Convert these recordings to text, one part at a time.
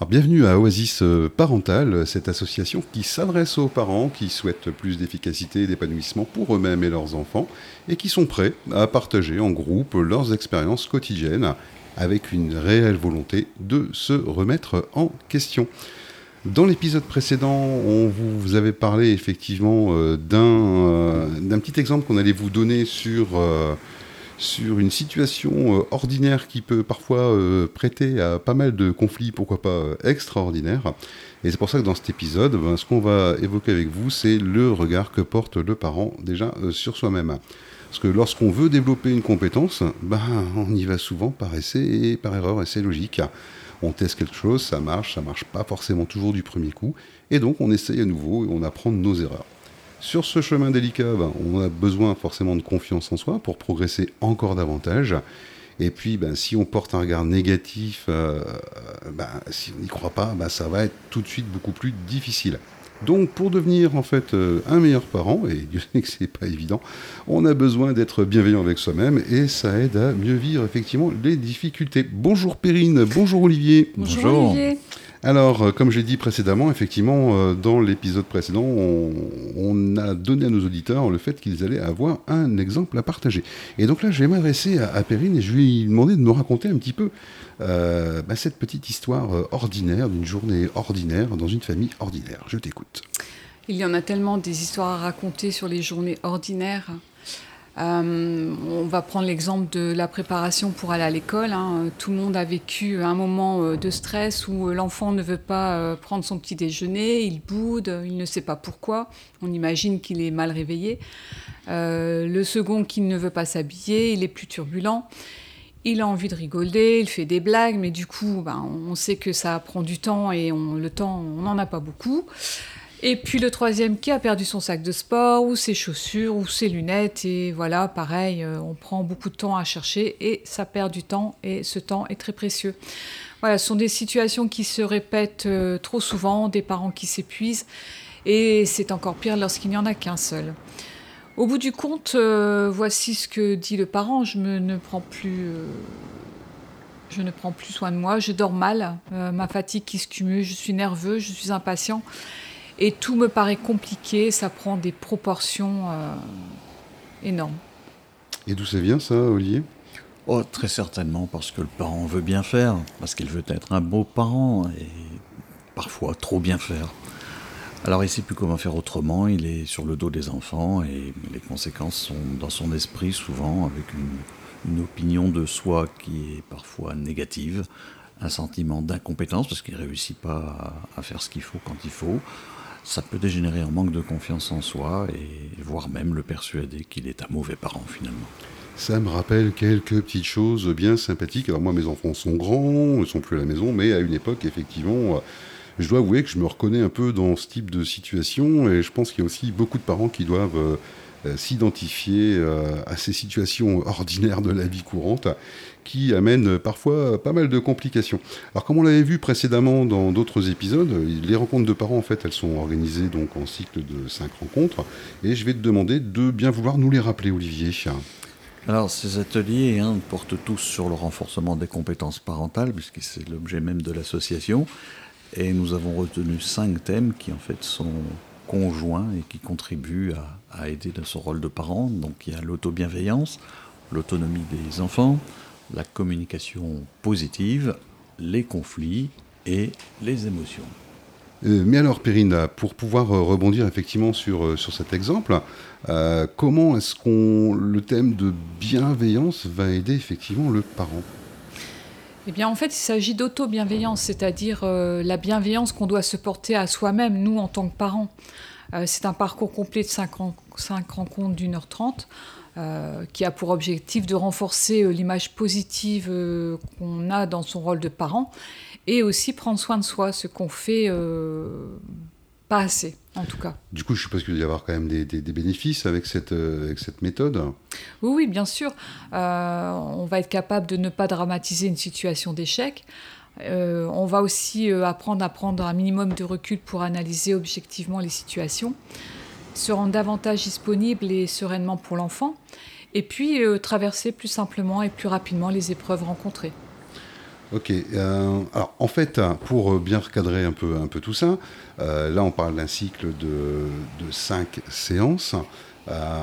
Alors, bienvenue à Oasis euh, Parental, cette association qui s'adresse aux parents qui souhaitent plus d'efficacité et d'épanouissement pour eux-mêmes et leurs enfants et qui sont prêts à partager en groupe leurs expériences quotidiennes avec une réelle volonté de se remettre en question. Dans l'épisode précédent, on vous avait parlé effectivement euh, euh, d'un petit exemple qu'on allait vous donner sur sur une situation euh, ordinaire qui peut parfois euh, prêter à pas mal de conflits, pourquoi pas euh, extraordinaires. Et c'est pour ça que dans cet épisode, ben, ce qu'on va évoquer avec vous, c'est le regard que porte le parent déjà sur soi-même. Parce que lorsqu'on veut développer une compétence, ben, on y va souvent par essai et par erreur, et c'est logique. On teste quelque chose, ça marche, ça marche pas forcément toujours du premier coup, et donc on essaye à nouveau et on apprend de nos erreurs. Sur ce chemin délicat, ben, on a besoin forcément de confiance en soi pour progresser encore davantage. Et puis, ben, si on porte un regard négatif, euh, ben, si on n'y croit pas, ça va être tout de suite beaucoup plus difficile. Donc, pour devenir en fait euh, un meilleur parent, et Dieu sait que c'est pas évident, on a besoin d'être bienveillant avec soi-même et ça aide à mieux vivre effectivement les difficultés. Bonjour Perrine, bonjour Olivier. Bonjour. Alors, euh, comme j'ai dit précédemment, effectivement, euh, dans l'épisode précédent, on, a donné à nos auditeurs le fait qu'ils allaient avoir un exemple à partager. Et donc là, je vais m'adresser à, Perrine et je vais lui demander de nous raconter un petit peu euh, bah, cette petite histoire ordinaire, d'une journée ordinaire dans une famille ordinaire. Je t'écoute. Il y en a tellement des histoires à raconter sur les journées ordinaires. Euh, on va prendre l'exemple de la préparation pour aller à l'école. Hein. Tout le monde a vécu un moment euh, de stress où l'enfant ne veut pas euh, prendre son petit déjeuner, il boude, il ne sait pas pourquoi. On imagine qu'il est mal réveillé. le second qui ne veut pas s'habiller, il est plus turbulent. Il a envie de rigoler, il fait des blagues, mais du coup, ben, on sait que ça prend du temps et le temps, on n'en a pas beaucoup. Et puis le troisième qui a perdu son sac de sport, ou ses chaussures, ou ses lunettes. Et voilà, pareil, euh, on prend beaucoup de temps à chercher et ça perd du temps et ce temps est très précieux. Voilà, ce sont des situations qui se répètent euh, trop souvent, des parents qui s'épuisent et c'est encore pire lorsqu'il n'y en a qu'un seul. Au bout du compte, euh, voici ce que dit le parent, je ne prends plus... je ne prends plus soin de moi, je dors mal, ma fatigue qui se cumule, je suis nerveux, je suis impatient. Et tout me paraît compliqué, ça prend des proportions euh, énormes. Et d'où ça vient ça, Olivier? Oh, très certainement parce que le parent veut bien faire, parce qu'il veut être un beau parent et parfois trop bien faire. Alors il ne sait plus comment faire autrement, il est sur le dos des enfants et les conséquences sont dans son esprit souvent avec une, une opinion de soi qui est parfois négative, un sentiment d'incompétence parce qu'il ne réussit pas à faire ce qu'il faut quand il faut, ça peut dégénérer en manque de confiance en soi et voire même le persuader qu'il est un mauvais parent finalement. Ça me rappelle quelques petites choses bien sympathiques. Alors moi, mes enfants sont grands, ils sont plus à la maison, mais à une époque, effectivement, euh, je dois avouer que je me reconnais un peu dans ce type de situation et je pense qu'il y a aussi beaucoup de parents qui doivent euh, s'identifier euh, à ces situations ordinaires de la vie courante qui amènent parfois pas mal de complications. Alors comme on l'avait vu précédemment dans d'autres épisodes, les rencontres de parents en fait elles sont organisées donc en cycle de cinq rencontres et je vais te demander de bien vouloir nous les rappeler Olivier. Alors ces ateliers hein, portent tous sur le renforcement des compétences parentales puisque c'est l'objet même de l'association et nous avons retenu cinq thèmes qui en fait sont conjoint et qui contribue à, aider dans son rôle de parent. Donc il y a l'auto-bienveillance, l'autonomie des enfants, la communication positive, les conflits et les émotions. Euh, mais alors, Perrine, pour pouvoir euh, rebondir effectivement sur, euh, cet exemple, comment est-ce qu'on le thème de bienveillance va aider effectivement le parent? Eh bien, en fait, il s'agit d'auto-bienveillance, c'est-à-dire euh, la bienveillance qu'on doit se porter à soi-même, nous, en tant que parents. Euh, c'est un parcours complet de 5, rencontres d'une heure trente euh, qui a pour objectif de renforcer l'image positive qu'on a dans son rôle de parent et aussi prendre soin de soi, ce qu'on fait pas assez, en tout cas. Du coup, je suppose qu'il doit y avoir quand même des, bénéfices avec cette, euh, avec cette méthode. Oui, oui, bien sûr. Euh, on va être capable de ne pas dramatiser une situation d'échec. Euh, on va aussi apprendre à prendre un minimum de recul pour analyser objectivement les situations, se rendre davantage disponible et sereinement pour l'enfant, et puis traverser plus simplement et plus rapidement les épreuves rencontrées. Ok. Euh, alors, en fait, pour bien recadrer un peu, tout ça, euh, là, on parle d'un cycle de, cinq séances. Euh,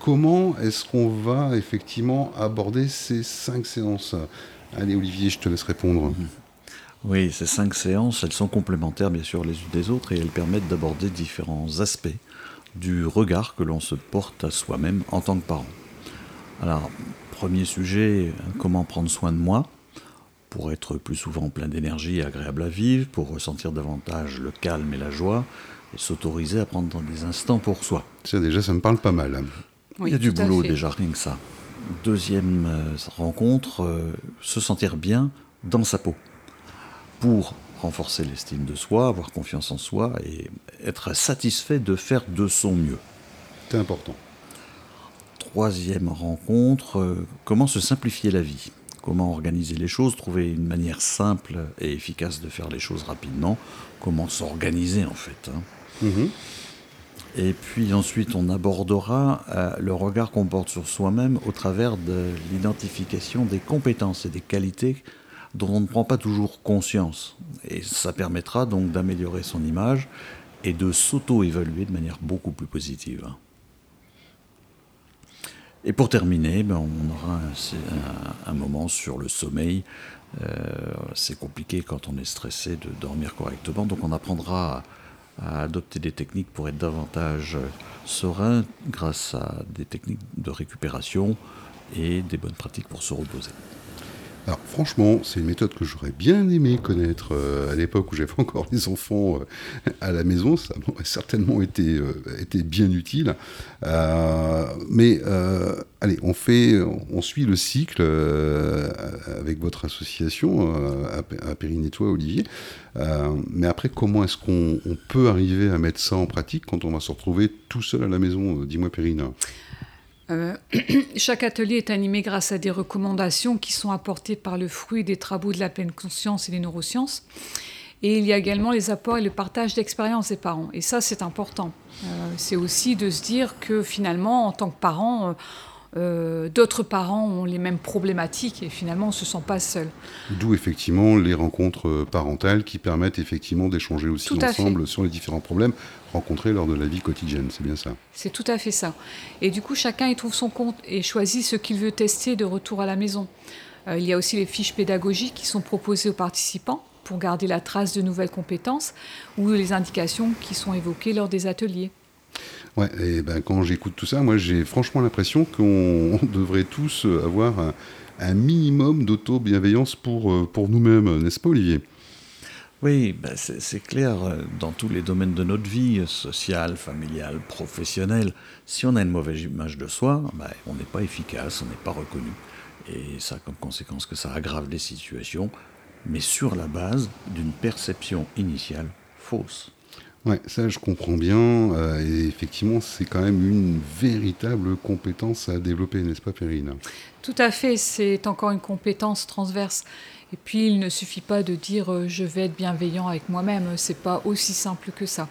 comment est-ce qu'on va effectivement aborder ces cinq séances? Allez, Olivier, je te laisse répondre. Oui, ces cinq séances, elles sont complémentaires bien sûr les unes des autres et elles permettent d'aborder différents aspects du regard que l'on se porte à soi-même en tant que parent. Alors, premier sujet, comment prendre soin de moi? Pour être plus souvent plein d'énergie et agréable à vivre, pour ressentir davantage le calme et la joie, et s'autoriser à prendre des instants pour soi. Ça déjà, ça me parle pas mal. Hein. Il y a du boulot déjà, rien que ça. Deuxième euh, rencontre, euh, se sentir bien dans sa peau. Pour renforcer l'estime de soi, avoir confiance en soi et être satisfait de faire de son mieux. C'est important. Troisième rencontre, euh, comment se simplifier la vie Comment organiser les choses, trouver une manière simple et efficace de faire les choses rapidement Comment s'organiser en fait hein. mhm. Et puis ensuite, on abordera euh, le regard qu'on porte sur soi-même au travers de l'identification des compétences et des qualités dont on ne prend pas toujours conscience. Et ça permettra donc d'améliorer son image et de s'auto-évaluer de manière beaucoup plus positive. Et pour terminer, ben, on aura un, moment sur le sommeil. Euh, c'est compliqué quand on est stressé de dormir correctement, donc on apprendra à, à adopter des techniques pour être davantage serein grâce à des techniques de récupération et des bonnes pratiques pour se reposer. Alors franchement, c'est une méthode que j'aurais bien aimé connaître euh, à l'époque où j'avais encore les enfants euh, à la maison. Ça aurait certainement été, euh, été bien utile. mais allez, on fait, on suit le cycle avec votre association à, Périne et toi, Olivier. mais après, comment est-ce qu'on peut arriver à mettre ça en pratique quand on va se retrouver tout seul à la maison? Dis-moi, Périne. Euh, chaque atelier est animé grâce à des recommandations qui sont apportées par le fruit des travaux de la pleine conscience et des neurosciences. Et il y a également les apports et le partage d'expériences des parents. Et ça, c'est important. Euh, c'est aussi de se dire que finalement, en tant que parent, euh, d'autres parents ont les mêmes problématiques et finalement on ne se sent pas seul. D'où effectivement les rencontres parentales qui permettent effectivement d'échanger aussi ensemble sur les différents problèmes rencontrés lors de la vie quotidienne, c'est bien ça C'est tout à fait ça. Et du coup chacun y trouve son compte et choisit ce qu'il veut tester de retour à la maison. Euh, il y a aussi les fiches pédagogiques qui sont proposées aux participants pour garder la trace de nouvelles compétences ou les indications qui sont évoquées lors des ateliers. Ouais, et ben quand j'écoute tout ça, moi j'ai franchement l'impression qu'on devrait tous avoir un, minimum d'auto-bienveillance pour, euh, pour nous-mêmes, n'est-ce pas Olivier? Oui, ben c'est clair, dans tous les domaines de notre vie, sociale, familiale, professionnelle, si on a une mauvaise image de soi, ben on n'est pas efficace, on n'est pas reconnu. Et ça a comme conséquence que ça aggrave les situations, mais sur la base d'une perception initiale fausse. Ouais, ça je comprends bien. Euh, et effectivement, c'est quand même une véritable compétence à développer, n'est-ce pas, Perrine? Tout à fait. C'est encore une compétence transverse. Et puis, il ne suffit pas de dire euh, je vais être bienveillant avec moi-même. C'est pas aussi simple que ça.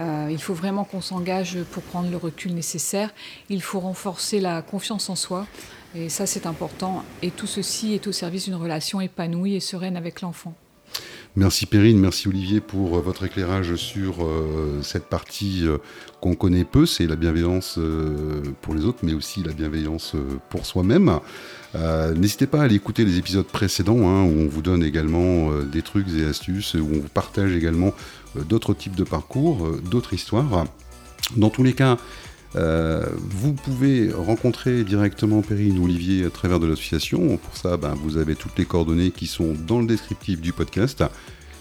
Euh, il faut vraiment qu'on s'engage pour prendre le recul nécessaire. Il faut renforcer la confiance en soi. Et ça, c'est important. Et tout ceci est au service d'une relation épanouie et sereine avec l'enfant. Merci Perrine, merci Olivier pour euh, votre éclairage sur euh, cette partie euh, qu'on connaît peu, c'est la bienveillance pour les autres, mais aussi la bienveillance pour soi-même. N'hésitez pas à aller écouter les épisodes précédents, hein, où on vous donne également des trucs et astuces, où on vous partage également d'autres types de parcours, d'autres histoires. Dans tous les cas, euh, vous pouvez rencontrer directement Perrine ou Olivier à travers de l'association. Pour ça, ben, vous avez toutes les coordonnées qui sont dans le descriptif du podcast.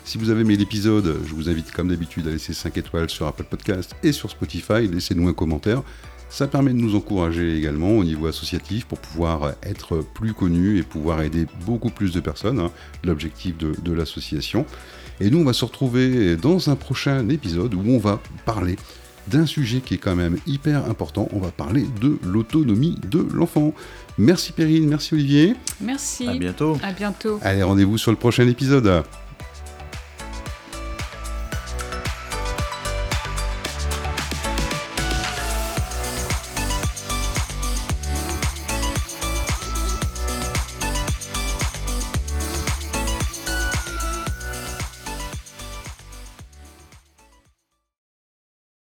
Si vous avez aimé l'épisode, je vous invite comme d'habitude à laisser 5 étoiles sur Apple Podcast et sur Spotify. Laissez-nous un commentaire. Ça permet de nous encourager également au niveau associatif pour pouvoir être plus connus et pouvoir aider beaucoup plus de personnes. Hein, l'objectif de l'association. Et nous, on va se retrouver dans un prochain épisode où on va parler d'un sujet qui est quand même hyper important. On va parler de l'autonomie de l'enfant. Merci Perrine, merci Olivier. Merci. À bientôt. À bientôt. Allez, rendez-vous sur le prochain épisode.